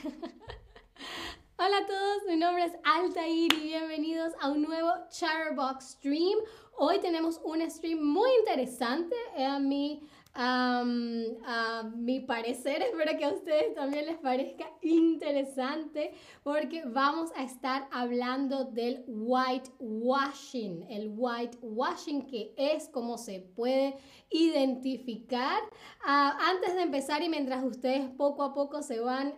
Hola a todos, mi nombre es Altair y bienvenidos a un nuevo Chatterbox Stream. Hoy tenemos un stream muy interesante. Eh, a mí a mi parecer, espero que a ustedes también les parezca interesante porque vamos a estar hablando del whitewashing, el whitewashing que es como se puede identificar. Ah, antes de empezar y mientras ustedes poco a poco se van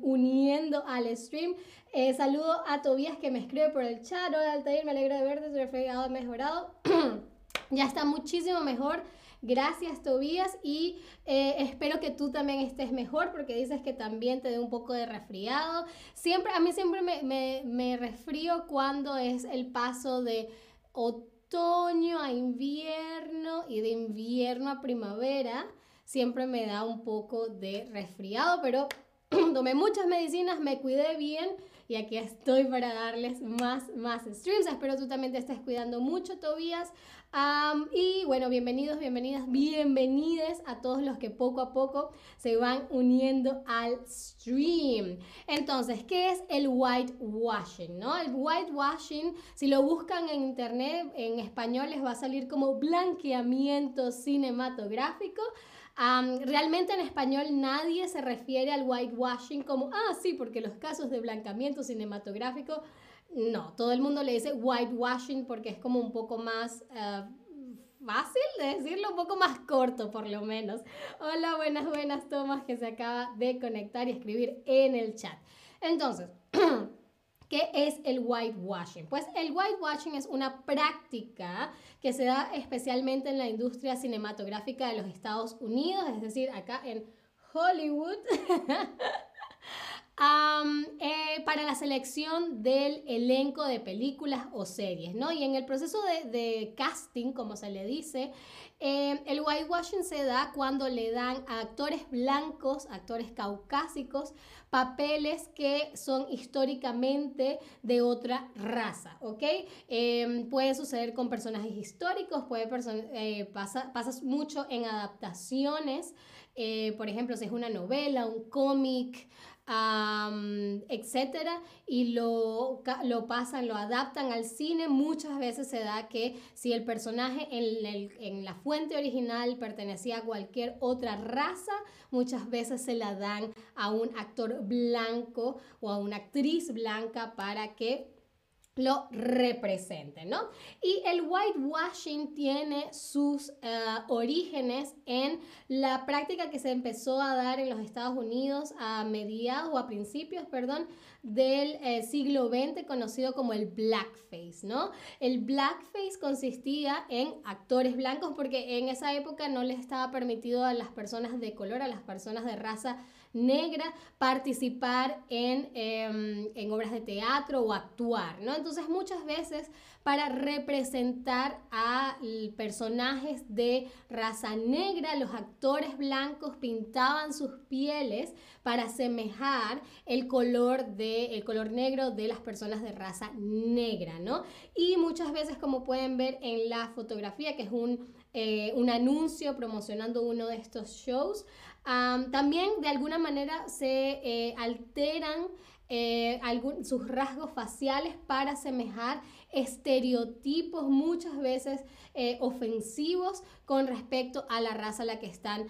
uniendo al stream, eh, saludo a Tobías que me escribe por el chat. Hola Altair, me alegro de verte, tu fregado mejorado. ya está muchísimo mejor Gracias, Tobías, y eh, espero que tú también estés mejor porque dices que también te dé un poco de resfriado. Siempre, a mí siempre me, me, me resfrío cuando es el paso de otoño a invierno y de invierno a primavera. Siempre me da un poco de resfriado, pero tomé muchas medicinas, me cuidé bien y aquí estoy para darles más, más streams. Espero tú también te estés cuidando mucho, Tobías y bueno, bienvenidos, bienvenidas, bienvenides a todos los que poco a poco se van uniendo al stream. Entonces, ¿qué es el whitewashing? ¿no? El whitewashing, si lo buscan en internet, en español les va a salir como blanqueamiento cinematográfico. Realmente en español nadie se refiere al whitewashing como, ah, sí, porque los casos de blanqueamiento cinematográfico no, todo el mundo le dice whitewashing porque es como un poco más eh, fácil de decirlo, un poco más corto por lo menos. Hola, buenas, buenas, Tomás, que se acaba de conectar y escribir en el chat. Entonces, ¿Qué es el whitewashing? Pues el whitewashing es una práctica que se da especialmente en la industria cinematográfica de los Estados Unidos, es decir, acá en Hollywood. Eh, para la selección del elenco de películas o series, ¿no? Y en el proceso de, casting, como se le dice, eh, el whitewashing se da cuando le dan a actores blancos, actores caucásicos, papeles que son históricamente de otra raza, ¿ok? Em, puede suceder con personajes históricos, puede eh, pasa, pasa mucho en adaptaciones, por ejemplo, si es una novela, un cómic, etcétera, y lo, lo pasan, lo adaptan al cine, muchas veces se da que si el personaje en, en la fuente original pertenecía a cualquier otra raza, muchas veces se la dan a un actor blanco o a una actriz blanca para que lo represente, ¿no? Y el whitewashing tiene sus eh, orígenes en la práctica que se empezó a dar en los Estados Unidos a mediados o a principios, perdón, del eh, siglo XX conocido como el blackface, ¿no? El blackface consistía en actores blancos porque en esa época no les estaba permitido a las personas de color, a las personas de raza negra participar en, em, en obras de teatro o actuar, ¿no? Entonces muchas veces para representar a personajes de raza negra, los actores blancos pintaban sus pieles para asemejar el color, de, el color negro de las personas de raza negra, ¿no? Y muchas veces, como pueden ver en la fotografía, que es un, eh, un anuncio promocionando uno de estos shows, también de alguna manera se eh, alteran eh, sus rasgos faciales para asemejar estereotipos muchas veces eh, ofensivos con respecto a la raza a la que están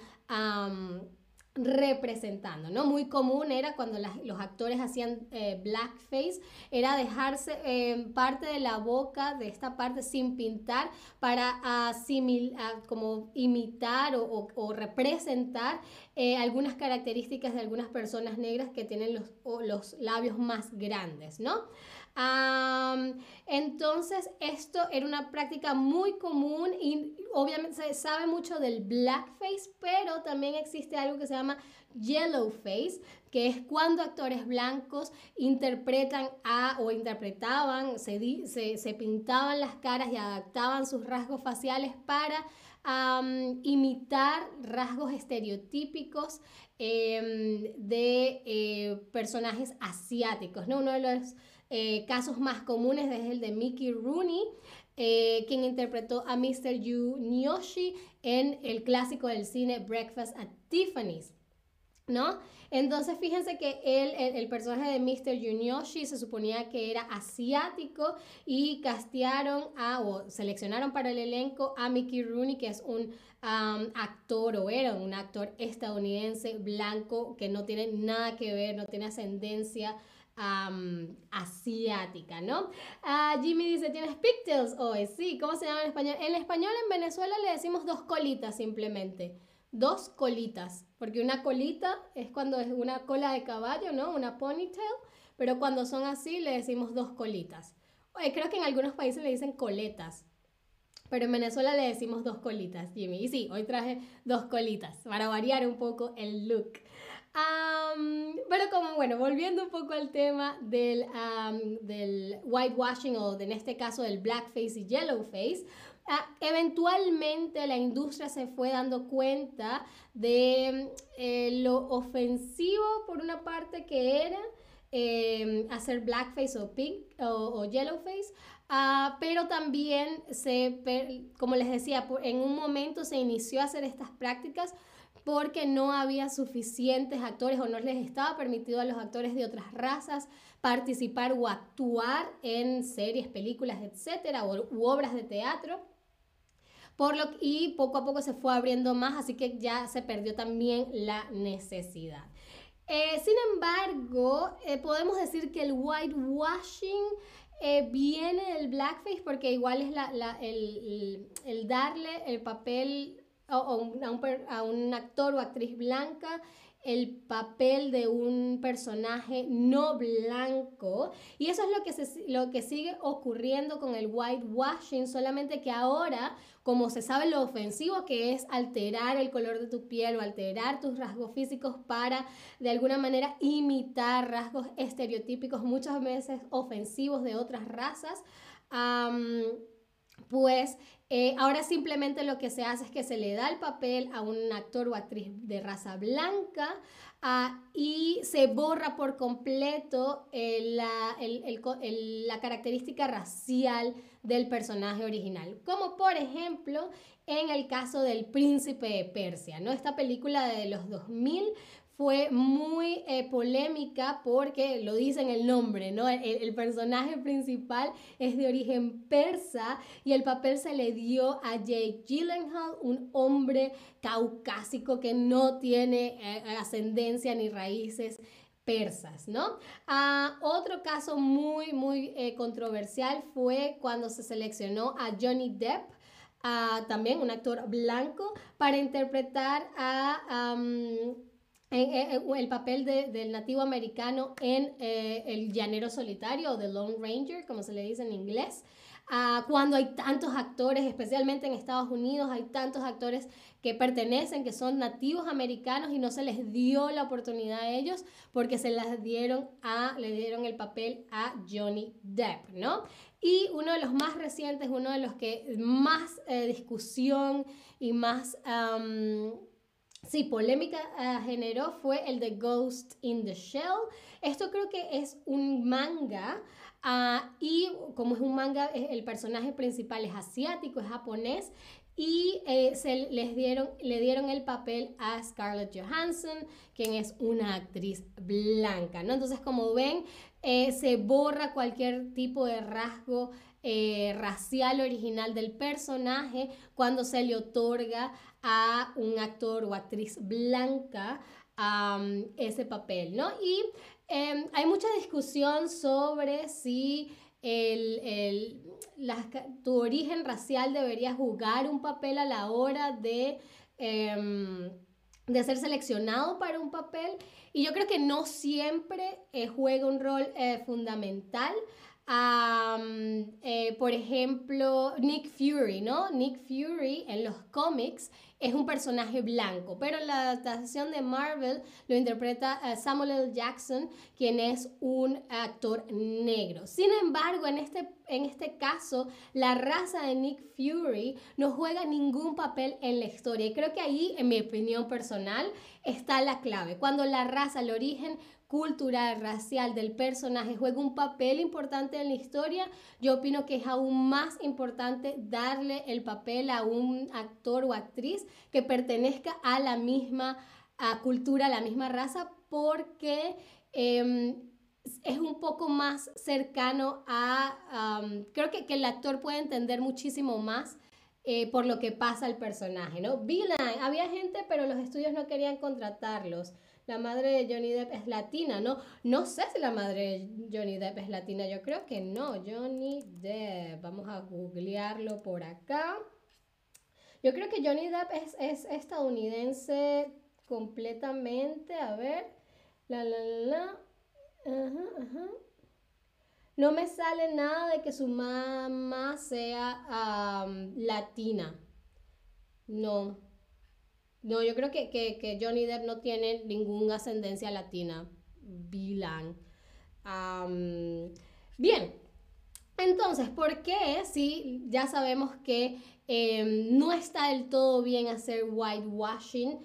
representando, ¿no? Muy común era cuando los actores hacían eh, blackface, era dejarse eh, parte de la boca, de esta parte sin pintar, para asimilar, como imitar o, representar eh, algunas características de algunas personas negras que tienen los, los labios más grandes, ¿no? Entonces, esto era una práctica muy común y obviamente se sabe mucho del blackface, pero también existe algo que se llama yellowface, que es cuando actores blancos interpretan o interpretaban, se, se, pintaban las caras y adaptaban sus rasgos faciales para imitar rasgos estereotípicos em, de eh, personajes asiáticos. ¿no? Uno de los eh, casos más comunes es el de Mickey Rooney, eh, quien interpretó a Mr. Yu Nyoshi en el clásico del cine Breakfast at Tiffany's. ¿No? Entonces fíjense que él, el, personaje de Mr. Yunyoshi se suponía que era asiático y castearon a, o seleccionaron para el elenco a Mickey Rooney, que es un actor o era un actor estadounidense blanco que no tiene nada que ver, no tiene ascendencia asiática, ¿no? Ah, Jimmy dice, ¿tienes pigtails hoy? Sí, ¿cómo se llama en español? En español en Venezuela le decimos dos colitas simplemente dos colitas, porque una colita es cuando es una cola de caballo, ¿no? Una ponytail, pero cuando son así le decimos dos colitas. creo que en algunos países le dicen coletas, pero en Venezuela le decimos dos colitas, Jimmy. Y sí, hoy traje dos colitas para variar un poco el look. pero como, bueno, volviendo un poco al tema del, del whitewashing o en este caso del blackface y yellowface, eventualmente la industria se fue dando cuenta de eh, lo ofensivo por una parte que era em, hacer blackface o pink o, yellowface, ah, pero también se, como les decía, en un momento se inició a hacer estas prácticas porque no había suficientes actores o no les estaba permitido a los actores de otras razas participar o actuar en series, películas, etcétera, u obras de teatro. Por lo, y poco a poco se fue abriendo más, así que ya se perdió también la necesidad. Eh, sin embargo, eh, podemos decir que el whitewashing eh, viene del blackface porque igual es la, el, el, darle el papel a, un, a, un, actor o actriz blanca el papel de un personaje no blanco y eso es lo que, se, lo que sigue ocurriendo con el whitewashing, solamente que ahora, como se sabe lo ofensivo que es alterar el color de tu piel o alterar tus rasgos físicos para de alguna manera imitar rasgos estereotípicos muchas veces ofensivos de otras razas, pues eh, ahora simplemente lo que se hace es que se le da el papel a un actor o actriz de raza blanca ah, y se borra por completo eh, la, característica racial del personaje original. Como por ejemplo en el caso del príncipe de Persia, ¿no? Esta película de los 2000 fue muy eh, polémica porque lo dice en el nombre, ¿no? El, personaje principal es de origen persa y el papel se le dio a Jake Gyllenhaal, un hombre caucásico que no tiene eh, ascendencia ni raíces persas, ¿no? Ah, otro caso muy, muy eh, controversial fue cuando se seleccionó a Johnny Depp, ah, también un actor blanco, para interpretar a el papel del nativo americano en eh, el llanero solitario o The Lone Ranger, como se le dice en inglés. Ah, cuando hay tantos actores, especialmente en Estados Unidos, hay tantos actores que pertenecen, que son nativos americanos y no se les dio la oportunidad a ellos porque se las dieron a, le dieron el papel a Johnny Depp, ¿no? Y uno de los más recientes, uno de los que más eh, discusión y más sí, polémica ah, generó fue el de Ghost in the Shell. Esto creo que es un manga ah, y como es un manga, el personaje principal es asiático, es japonés y eh, se les dieron, le dieron el papel a Scarlett Johansson, quien es una actriz blanca, ¿no? Entonces, como ven, eh, se borra cualquier tipo de rasgo eh, racial original del personaje cuando se le otorga a un actor o actriz blanca ese papel, ¿no? Y em, hay mucha discusión sobre si el, tu origen racial debería jugar un papel a la hora de, em, de ser seleccionado para un papel. Y yo creo que no siempre eh, juega un rol eh, fundamental. Eh, por ejemplo, Nick Fury, ¿no? Nick Fury en los cómics es un personaje blanco, pero en la adaptación de Marvel lo interpreta eh, Samuel L. Jackson, quien es un actor negro. Sin embargo, en este, en este caso, la raza de Nick Fury no juega ningún papel en la historia. Y creo que ahí, en mi opinión personal, está la clave. Cuando la raza, el origen cultural, racial del personaje juega un papel importante en la historia, yo opino que es aún más importante darle el papel a un actor o actriz que pertenezca a la misma cultura, la misma raza, porque em, es un poco más cercano a, creo que, que, el actor puede entender muchísimo más eh, por lo que pasa al personaje, ¿no? Había gente, pero los estudios no querían contratarlos. La madre de Johnny Depp es latina, ¿no? No sé si la madre de Johnny Depp es latina, yo creo que no. Johnny Depp, vamos a googlearlo por acá. Yo creo que Johnny Depp es, es estadounidense completamente. A ver. La, la, la, Ajá, ajá. No me sale nada de que su mamá sea latina. No. No, yo creo que, que, Johnny Depp no tiene ninguna ascendencia latina. Bilan. bien. Entonces, ¿por qué si ya sabemos que em, no está del todo bien hacer whitewashing?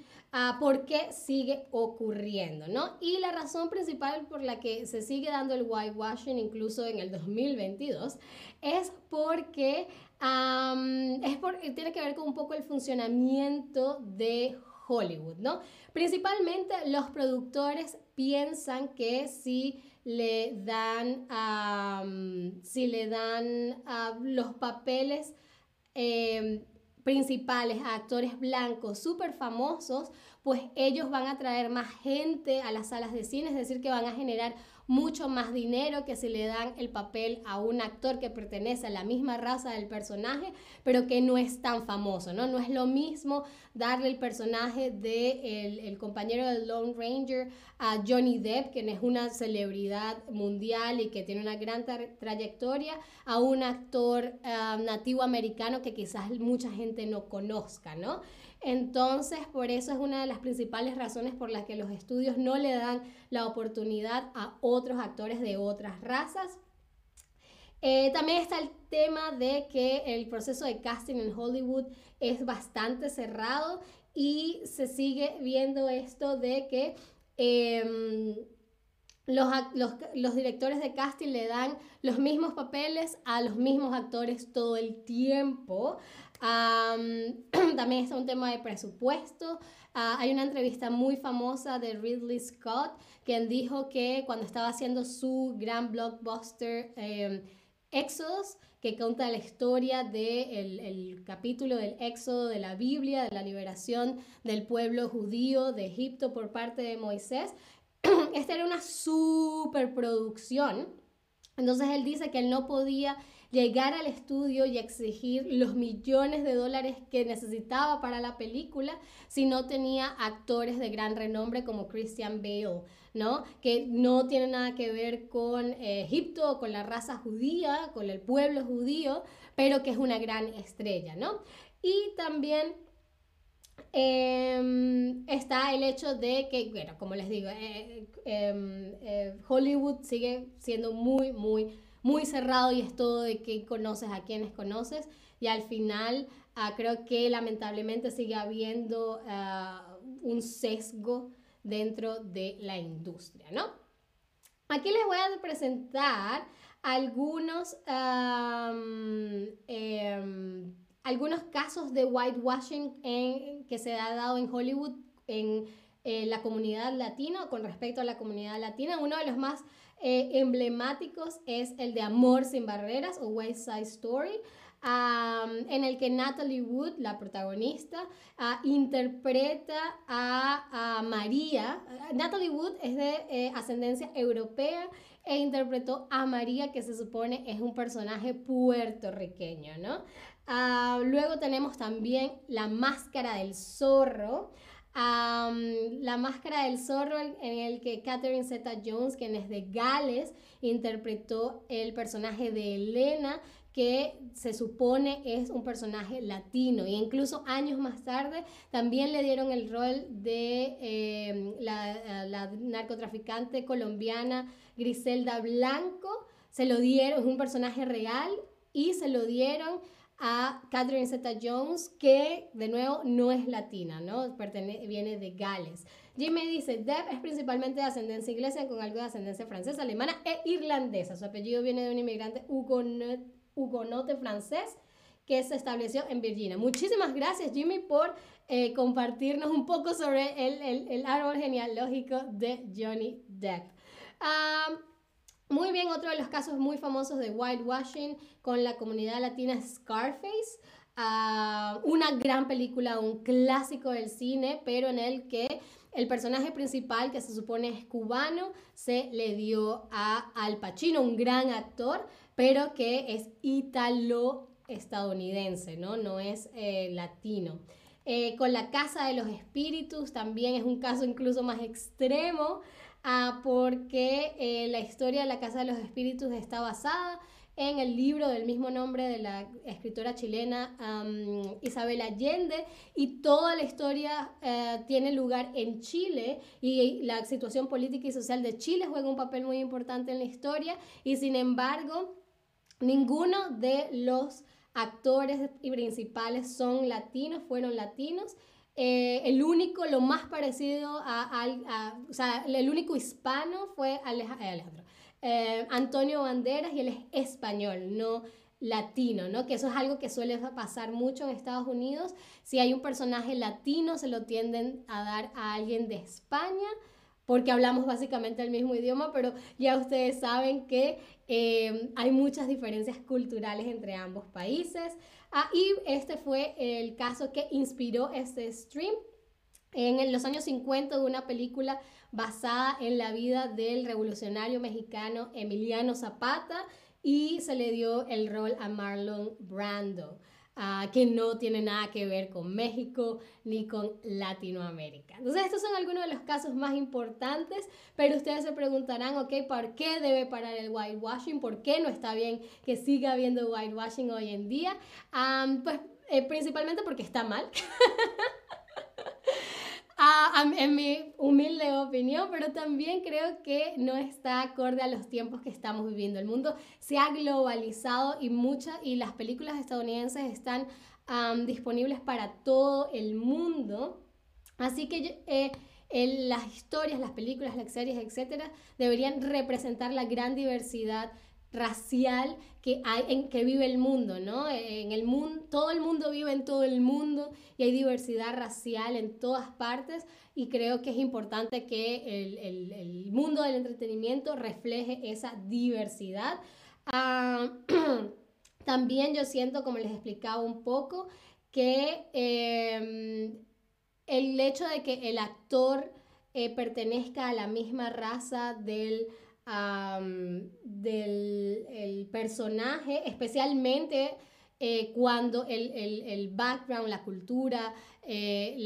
Por qué sigue ocurriendo, ¿no? Y la razón principal por la que se sigue dando el whitewashing incluso en el 2022 es porque es por, tiene que ver con un poco el funcionamiento de Hollywood, ¿no? Principalmente los productores piensan que si le dan, si le dan los papeles em, principales a actores blancos súper famosos, pues ellos van a traer más gente a las salas de cine, es decir, que van a generar mucho más dinero que si le dan el papel a un actor que pertenece a la misma raza del personaje, pero que no es tan famoso, ¿no? No es lo mismo darle el personaje de el, compañero del Lone Ranger a Johnny Depp, quien es una celebridad mundial y que tiene una gran trayectoria, a un actor ah, nativo americano que quizás mucha gente no conozca, ¿no? Entonces, por eso es una de las principales razones por las que los estudios no le dan la oportunidad a otros actores de otras razas. Eh, también está el tema de que el proceso de casting en Hollywood es bastante cerrado y se sigue viendo esto de que em, los, los, directores de casting le dan los mismos papeles a los mismos actores todo el tiempo. también está un tema de presupuesto. Ah, hay una entrevista muy famosa de Ridley Scott, quien dijo que cuando estaba haciendo su gran blockbuster eh, Exodus, que cuenta la historia del el capítulo del Éxodo de la Biblia, de la liberación del pueblo judío de Egipto por parte de Moisés. Esta era una superproducción. Entonces él dice que él no podía llegar al estudio y exigir los millones de dólares que necesitaba para la película si no tenía actores de gran renombre como Christian Bale, ¿no? Que no tiene nada que ver con eh, Egipto, con la raza judía, con el pueblo judío, pero que es una gran estrella, ¿no? Y también em, está el hecho de que, bueno, como les digo, eh, em, eh, Hollywood sigue siendo muy, muy muy cerrado y es todo de que conoces a quienes conoces y al final ah, creo que lamentablemente sigue habiendo ah, un sesgo dentro de la industria, ¿no? Aquí les voy a presentar algunos, em, algunos casos de whitewashing en, que se ha dado en Hollywood en la comunidad latina con respecto a la comunidad latina. Uno de los más eh, emblemáticos es el de Amor sin Barreras o West Side Story. en el que Natalie Wood, la protagonista, ah, interpreta a, María. Natalie Wood es de eh, ascendencia europea e interpretó a María, que se supone es un personaje puertorriqueño, ¿no? Ah, luego tenemos también La Máscara del Zorro, la Máscara del Zorro, en el que Catherine Zeta Jones, quien es de Gales, interpretó el personaje de Elena, que se supone es un personaje latino. E incluso años más tarde también le dieron el rol de em, la, la, narcotraficante colombiana Griselda Blanco. Se lo dieron, es un personaje real y se lo dieron a Catherine Zeta-Jones, que de nuevo no es latina, ¿no? viene de Gales. Jimmy dice, Deb es principalmente de ascendencia inglesa con algo de ascendencia francesa, alemana e irlandesa. Su apellido viene de un inmigrante hugonote, francés que se estableció en Virginia. Muchísimas gracias Jimmy por eh, compartirnos un poco sobre el, árbol genealógico de Johnny Depp. Muy bien, otro de los casos muy famosos de whitewashing con la comunidad latina Scarface. una gran película, un clásico del cine, pero en el que el personaje principal, que se supone es cubano, se le dio a Al Pacino, un gran actor, pero que es ítalo-estadounidense, ¿no? No es eh, latino. Eh, con la Casa de los Espíritus también es un caso incluso más extremo, ah, porque eh, la historia de la Casa de los Espíritus está basada en el libro del mismo nombre de la escritora chilena Isabel Allende y toda la historia eh, tiene lugar en Chile y la situación política y social de Chile juega un papel muy importante en la historia y sin embargo ninguno de los actores principales son latinos, fueron latinos. Eh, el único, lo más parecido a, o sea, el único hispano fue eh, Alejandro. Eh, Antonio Banderas y él es español, no latino, ¿no? Que eso es algo que suele pasar mucho en Estados Unidos. Si hay un personaje latino, se lo tienden a dar a alguien de España porque hablamos básicamente el mismo idioma, pero ya ustedes saben que hay muchas diferencias culturales entre ambos países. Ah, y este fue el caso que inspiró este stream. En los años 50 de una película basada en la vida del revolucionario mexicano Emiliano Zapata y se le dio el rol a Marlon Brando que no tiene nada que ver con México ni con Latinoamérica. Entonces, estos son algunos de los casos más importantes, pero ustedes se preguntarán, ok, ¿por qué debe parar el whitewashing? ¿Por qué no está bien que siga habiendo whitewashing hoy en día? pues eh, principalmente porque está mal. en mi humilde opinión, pero también creo que no está acorde a los tiempos que estamos viviendo. El mundo se ha globalizado y muchas y las películas estadounidenses están disponibles para todo el mundo. Así que eh, las historias, las películas, las series, etcétera, deberían representar la gran diversidad racial que hay en que vive el mundo, ¿no? En el mundo, todo el mundo vive en todo el mundo y hay diversidad racial en todas partes y creo que es importante que el, mundo del entretenimiento refleje esa diversidad. Ah, también yo siento, como les explicaba un poco, que em, el hecho de que el actor eh, pertenezca a la misma raza del del personaje, especialmente eh, cuando el, el, el, background, la cultura, eh,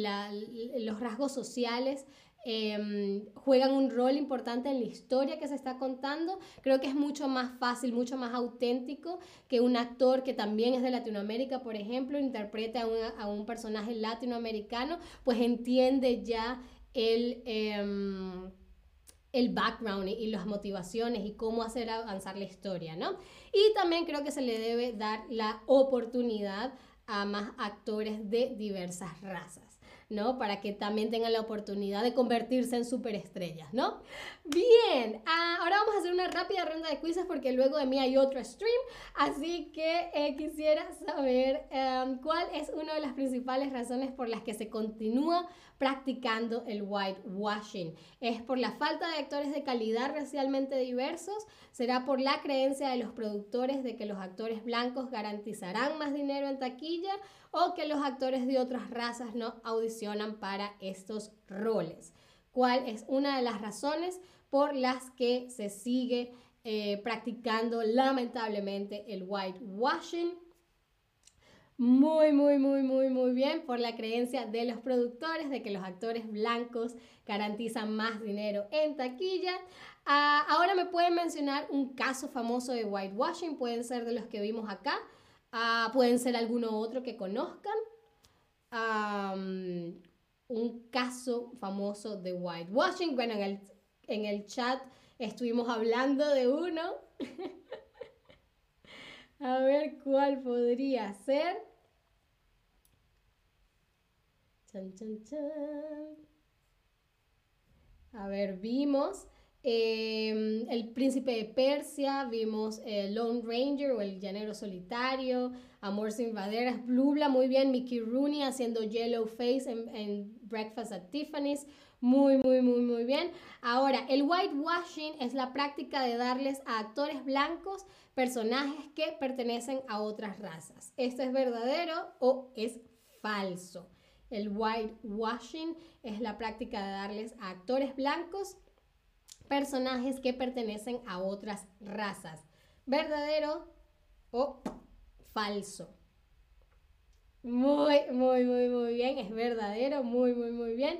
los rasgos sociales em, juegan un rol importante en la historia que se está contando. Creo que es mucho más fácil, mucho más auténtico que un actor que también es de Latinoamérica, por ejemplo, interprete a, a un personaje latinoamericano, pues entiende ya el... Em, el background y, las motivaciones y cómo hacer avanzar la historia, ¿no? Y también creo que se le debe dar la oportunidad a más actores de diversas razas. ¿no? Para que también tengan la oportunidad de convertirse en superestrellas, ¿no? Bien, ah, ahora vamos a hacer una rápida ronda de quizzes porque luego de mí hay otro stream, así que eh, quisiera saber em, cuál es una de las principales razones por las que se continúa practicando el whitewashing. ¿Es por la falta de actores de calidad racialmente diversos? ¿Será por la creencia de los productores de que los actores blancos garantizarán más dinero en taquilla? o que los actores de otras razas no audicionan para estos roles. ¿Cuál es una de las razones por las que se sigue eh, practicando lamentablemente el whitewashing? Muy, muy, muy, muy, muy bien por la creencia de los productores de que los actores blancos garantizan más dinero en taquilla. Ah, ahora me pueden mencionar un caso famoso de whitewashing, pueden ser de los que vimos acá. Ah, pueden ser alguno otro que conozcan. un caso famoso de whitewashing. Bueno, en el, en el chat estuvimos hablando de uno. A ver cuál podría ser. Chan, chan, chan. A ver, vimos em, El Príncipe de Persia, vimos el Lone Ranger o El Llanero Solitario, Amor sin Baderas, Blubla, muy bien, Mickey Rooney haciendo Yellow Face en Breakfast at Tiffany's, muy, muy, muy, muy bien. Ahora, el whitewashing es la práctica de darles a actores blancos personajes que pertenecen a otras razas. ¿Esto es verdadero o es falso? El whitewashing es la práctica de darles a actores blancos personajes que pertenecen a otras razas. ¿Verdadero o falso? Muy, muy, muy, muy bien. Es verdadero, muy, muy, muy bien.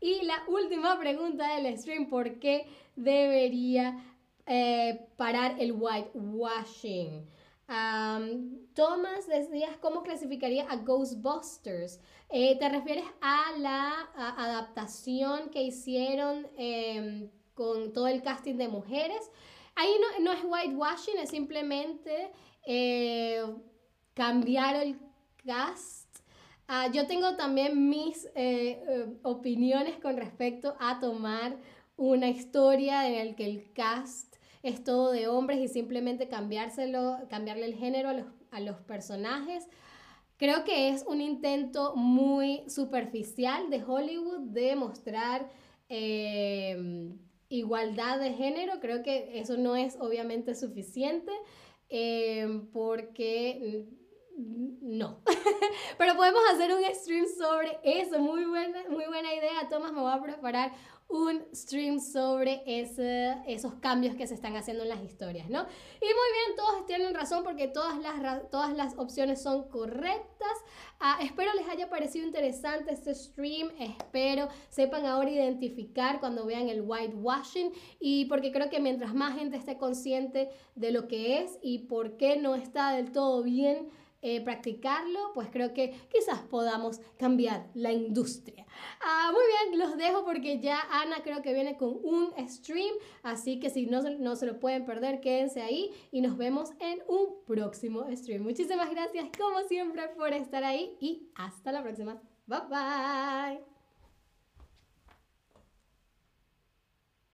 Y la última pregunta del stream, ¿por qué debería eh, parar el whitewashing? Thomas, decías, ¿cómo clasificaría a Ghostbusters? Eh, ¿Te refieres a la adaptación que hicieron em, con todo el casting de mujeres? Ahí no, no es whitewashing, es simplemente eh, cambiar el cast Ah, yo tengo también mis eh, eh, opiniones con respecto a tomar una historia en la que el cast es todo de hombres y simplemente cambiárselo, cambiarle el género a los, personajes. Creo que es un intento muy superficial de Hollywood de mostrar eh, igualdad de género. Creo que eso no es obviamente suficiente porque no. Pero podemos hacer un stream sobre eso. Muy buena, muy buena idea, Tomás. Me voy a preparar un stream sobre ese, esos cambios que se están haciendo en las historias, ¿no? Y muy bien, todos tienen razón porque todas las, todas las opciones son correctas. Ah, espero les haya parecido interesante este stream. Espero sepan ahora identificar cuando vean el whitewashing y porque creo que mientras más gente esté consciente de lo que es y por qué no está del todo bien eh, practicarlo, pues creo que quizás podamos cambiar la industria. Ah, muy bien, los dejo porque ya Ana creo que viene con un stream, así que si no, no se lo pueden perder, quédense ahí y nos vemos en un próximo stream. Muchísimas gracias como siempre por estar ahí y hasta la próxima. Bye bye.